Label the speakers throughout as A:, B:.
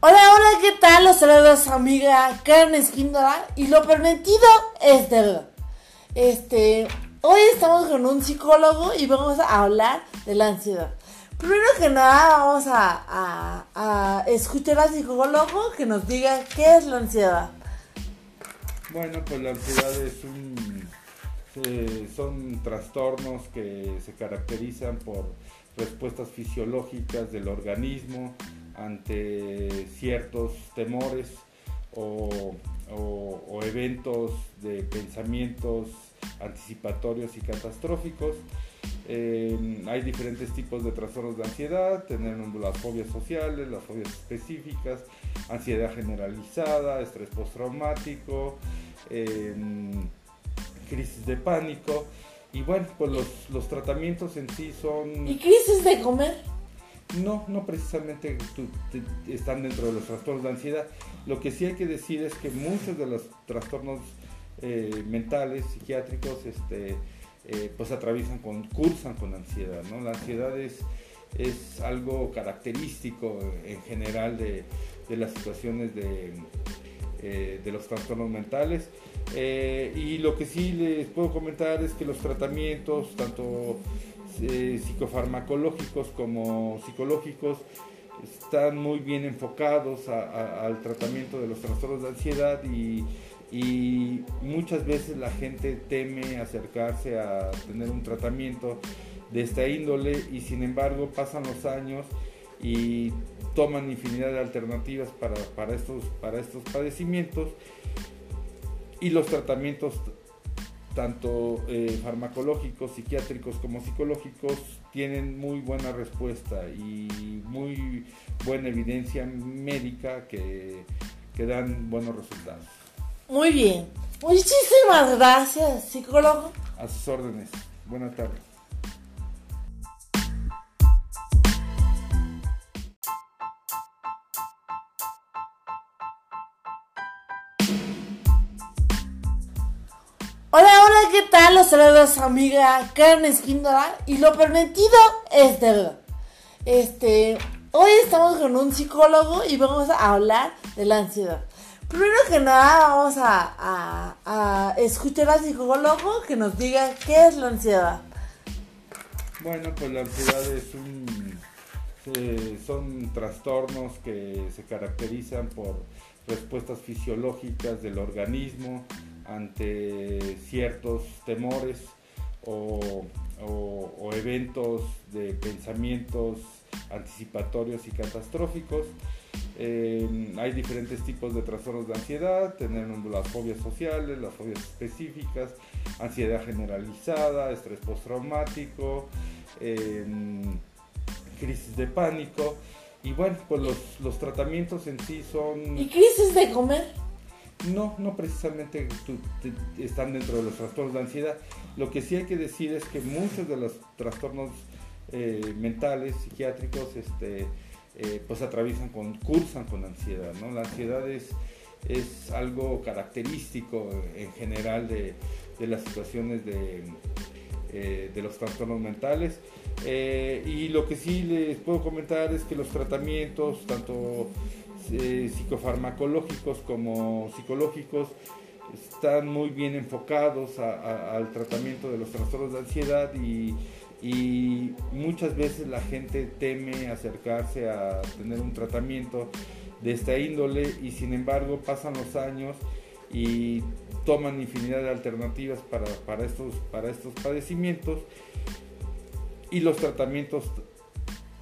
A: Hola, hola, ¿qué tal? Los saludos amiga Karen Espíndola y lo permitido es verdad. Este, hoy estamos con un psicólogo y vamos a hablar de la ansiedad. Primero que nada vamos a, a escuchar al psicólogo que nos diga qué es la ansiedad.
B: Bueno, pues la ansiedad es un, eh, son trastornos que se caracterizan por respuestas fisiológicas del organismo ante ciertos temores o, eventos de pensamientos anticipatorios y catastróficos. Eh, hay diferentes tipos de trastornos de ansiedad, tenemos las fobias sociales, las fobias específicas, ansiedad generalizada, estrés postraumático, eh, crisis de pánico. Y bueno, pues los, los, tratamientos en sí son...
A: ¿Y crisis de comer?
B: No, no precisamente están dentro de los trastornos de ansiedad. Lo que sí hay que decir es que muchos de los trastornos eh, mentales, psiquiátricos, este, eh, pues atraviesan con, cursan con ansiedad, ¿no? La ansiedad es, es algo característico en general de, de las situaciones de, eh, de los trastornos mentales. y lo que sí les puedo comentar es que los tratamientos, tanto psicofarmacológicos como psicológicos, están muy bien enfocados al tratamiento de los trastornos de ansiedad y y muchas veces la gente teme acercarse a tener un tratamiento de esta índole y sin embargo pasan los años y toman infinidad de alternativas para, estos, para estos padecimientos y los tratamientos tanto eh, farmacológicos, psiquiátricos como psicológicos tienen muy buena respuesta y muy buena evidencia médica que, que dan buenos resultados.
A: Muy bien. Muchísimas gracias, psicólogo.
B: A sus órdenes. Buenas tardes.
A: ¿Qué tal? Los saludos amiga Karen Espíndola y lo permitido es verdad. Este, hoy estamos con un psicólogo y vamos a hablar de la ansiedad. Primero que nada vamos a, escuchar al psicólogo que nos diga qué es la ansiedad.
B: Bueno, pues la ansiedad es un, eh, son trastornos que se caracterizan por respuestas fisiológicas del organismo ante ciertos temores o, eventos de pensamientos anticipatorios y catastróficos. Eh, hay diferentes tipos de trastornos de ansiedad, tenemos las fobias sociales, las fobias específicas, ansiedad generalizada, estrés postraumático, em, crisis de pánico. Y bueno, pues los, los, tratamientos en sí son...
A: ¿Y crisis de comer?
B: No, no precisamente están dentro de los trastornos de ansiedad. Lo que sí hay que decir es que muchos de los trastornos eh, mentales, psiquiátricos, este, eh, pues atraviesan con, cursan con ansiedad, ¿no? La ansiedad es, es algo característico en general de, las situaciones de, eh, de, los trastornos mentales. Y lo que sí les puedo comentar es que los tratamientos, tanto psicofarmacológicos como psicológicos, están muy bien enfocados al tratamiento de los trastornos de ansiedad y y muchas veces la gente teme acercarse a tener un tratamiento de esta índole y sin embargo pasan los años y toman infinidad de alternativas para, estos, para estos padecimientos y los tratamientos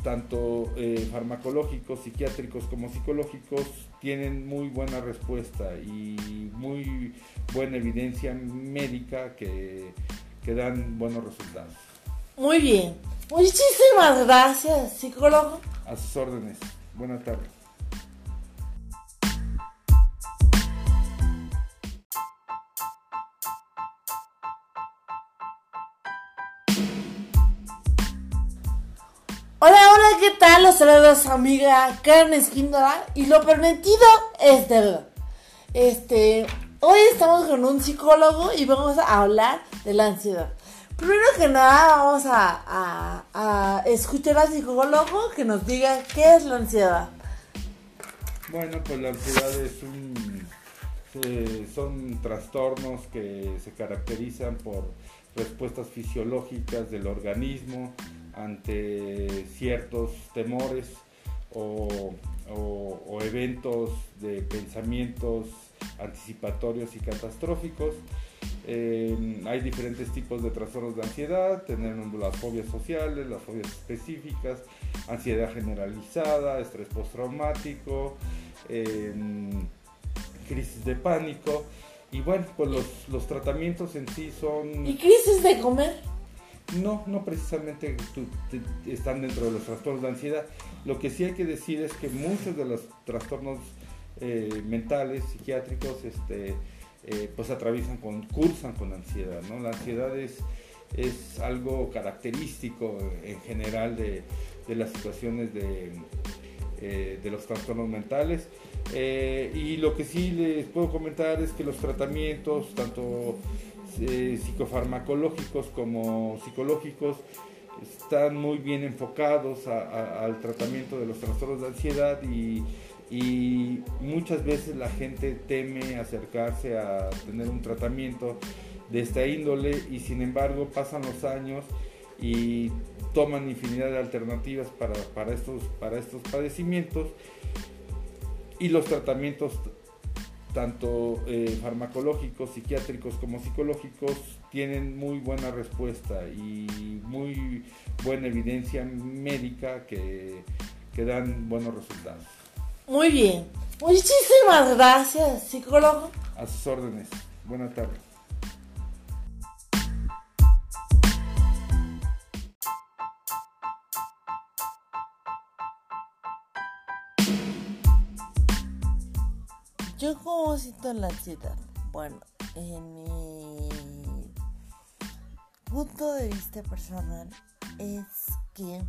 B: tanto eh, farmacológicos, psiquiátricos como psicológicos tienen muy buena respuesta y muy buena evidencia médica que, que dan buenos resultados.
A: Muy bien. Muchísimas gracias, psicólogo.
B: A sus órdenes. Buenas tardes.
A: ¿Qué tal? Los saludos amiga Karen Espíndola y lo permitido es verdad. Este, hoy estamos con un psicólogo y vamos a hablar de la ansiedad. Primero que nada vamos a, escuchar al psicólogo que nos diga qué es la ansiedad.
B: Bueno, pues la ansiedad es un, eh, son trastornos que se caracterizan por respuestas fisiológicas del organismo ante ciertos temores o, eventos de pensamientos anticipatorios y catastróficos. Eh, hay diferentes tipos de trastornos de ansiedad, tenemos las fobias sociales, las fobias específicas, ansiedad generalizada, estrés postraumático, eh, crisis de pánico. Y bueno, pues los, los, tratamientos en sí son...
C: ¿Y crisis de comer?
B: No, no precisamente están dentro de los trastornos de ansiedad. Lo que sí hay que decir es que muchos de los trastornos eh, mentales, psiquiátricos, este, eh, pues atraviesan con, cursan con ansiedad, ¿no? La ansiedad es, es algo característico en general de, de las situaciones de, eh, de los trastornos mentales. y lo que sí les puedo comentar es que los tratamientos, tanto psicofarmacológicos como psicológicos, están muy bien enfocados al tratamiento de los trastornos de ansiedad y y muchas veces la gente teme acercarse a tener un tratamiento de esta índole y sin embargo pasan los años y toman infinidad de alternativas para, estos, para estos padecimientos y los tratamientos tanto eh, farmacológicos, psiquiátricos como psicológicos tienen muy buena respuesta y muy buena evidencia médica que, que dan buenos resultados.
C: Muy bien. Muchísimas gracias, psicólogo.
B: A sus órdenes. Buenas tardes.
C: Yo como siento la ansiedad. Bueno, en mi punto de vista personal es que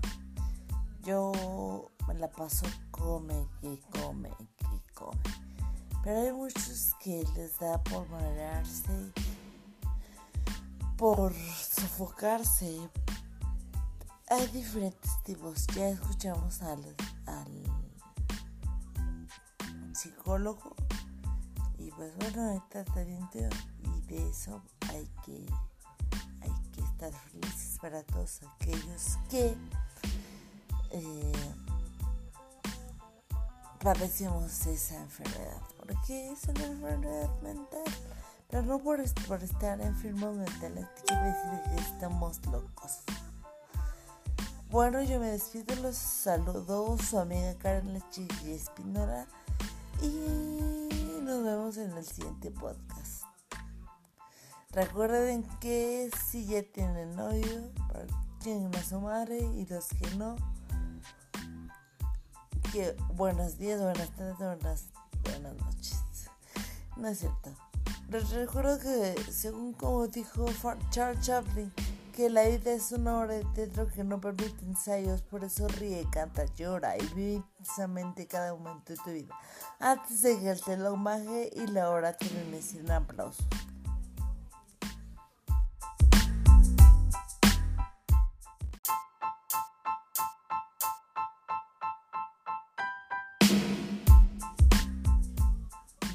C: yo me la paso come, que come, que come. Pero hay muchos que les da por marearse, por sofocarse. Hay diferentes tipos. Ya escuchamos al, al psicólogo pues bueno, está bien y de eso hay que, hay que estar felices para todos aquellos que eh, padecemos esa enfermedad, porque es una enfermedad mental. Pero no por, estar enfermos mentales quiere decir que estamos locos. Bueno, yo me despido, los saludo su amiga Karen Lechi Espinola y nos vemos en el siguiente podcast. Recuerden que si ya tienen novio, tienen a su madre y los que no, que buenos días, buenas tardes, buenas, buenas noches. No es cierto. Les recuerdo que, según como dijo Charles Chaplin, que la vida es una obra de teatro que no permite ensayos, por eso ríe, canta, llora y vive intensamente cada momento de tu vida. Antes de que el baje y la hora termine sin aplausos.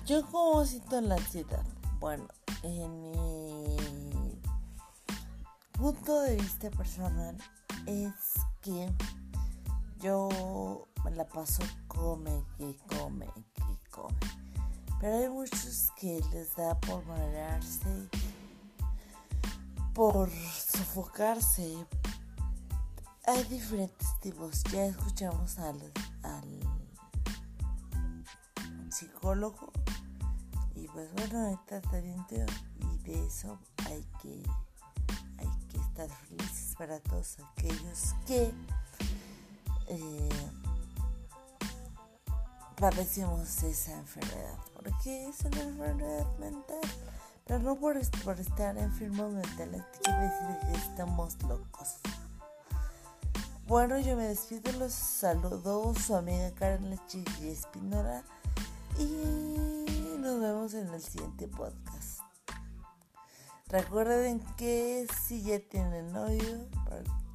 C: Yo como siento la ansiedad. Bueno, en mi punto de vista personal es que yo me la paso come, que come, que come. Pero hay muchos que les da por marearse, por sofocarse. Hay diferentes tipos. Ya escuchamos al, al psicólogo y pues bueno, ahorita está bien y de eso hay que, felices para todos aquellos que eh, padecemos esa enfermedad, porque es una enfermedad mental. Pero no por, estar enfermos mentales quiere decir que estamos locos. Bueno, yo me despido, los saludo su amiga Karen Lechi Espinola y nos vemos en el siguiente podcast. Recuerden que si ya tienen novio,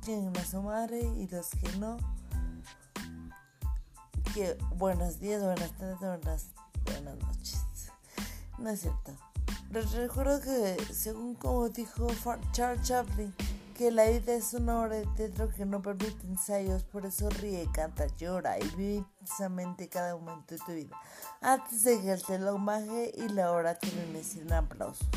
C: tienen a su madre y los que no, que buenos días, buenas tardes, buenas, buenas noches. No es cierto. Les recuerdo que, según como dijo Charles Chaplin, que la vida es una obra de teatro que no permite ensayos, por eso ríe, canta, llora y vive intensamente cada momento de tu vida, antes de que el telón baje y la hora termine sin aplausos.